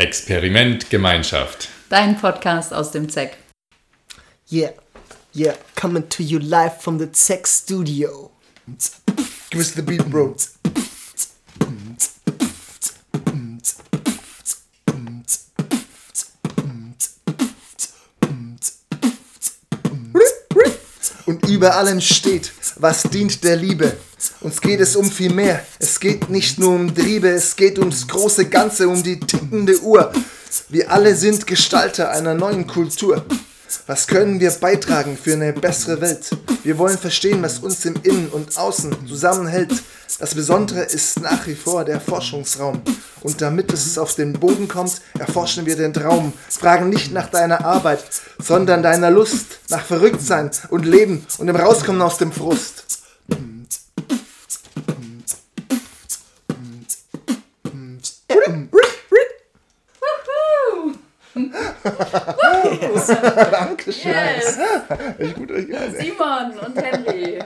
Experiment Gemeinschaft. Dein Podcast aus dem ZEC. Yeah, yeah, coming to you live from the ZEC studio. Give us the beat, bro. Und über allem steht, was dient der Liebe. Uns geht es um viel mehr. Es geht nicht nur um Triebe, es geht ums große Ganze, um die tickende Uhr. Wir alle sind Gestalter einer neuen Kultur. Was können wir beitragen für eine bessere Welt? Wir wollen verstehen, was uns im Innen und Außen zusammenhält. Das Besondere ist nach wie vor der Forschungsraum. Und damit es auf den Boden kommt, erforschen wir den Traum. Fragen nicht nach deiner Arbeit, sondern deiner Lust, nach Verrücktsein und Leben und dem Rauskommen aus dem Frust. Dankeschön. Yes. Ich gut euch. Simon und Henry.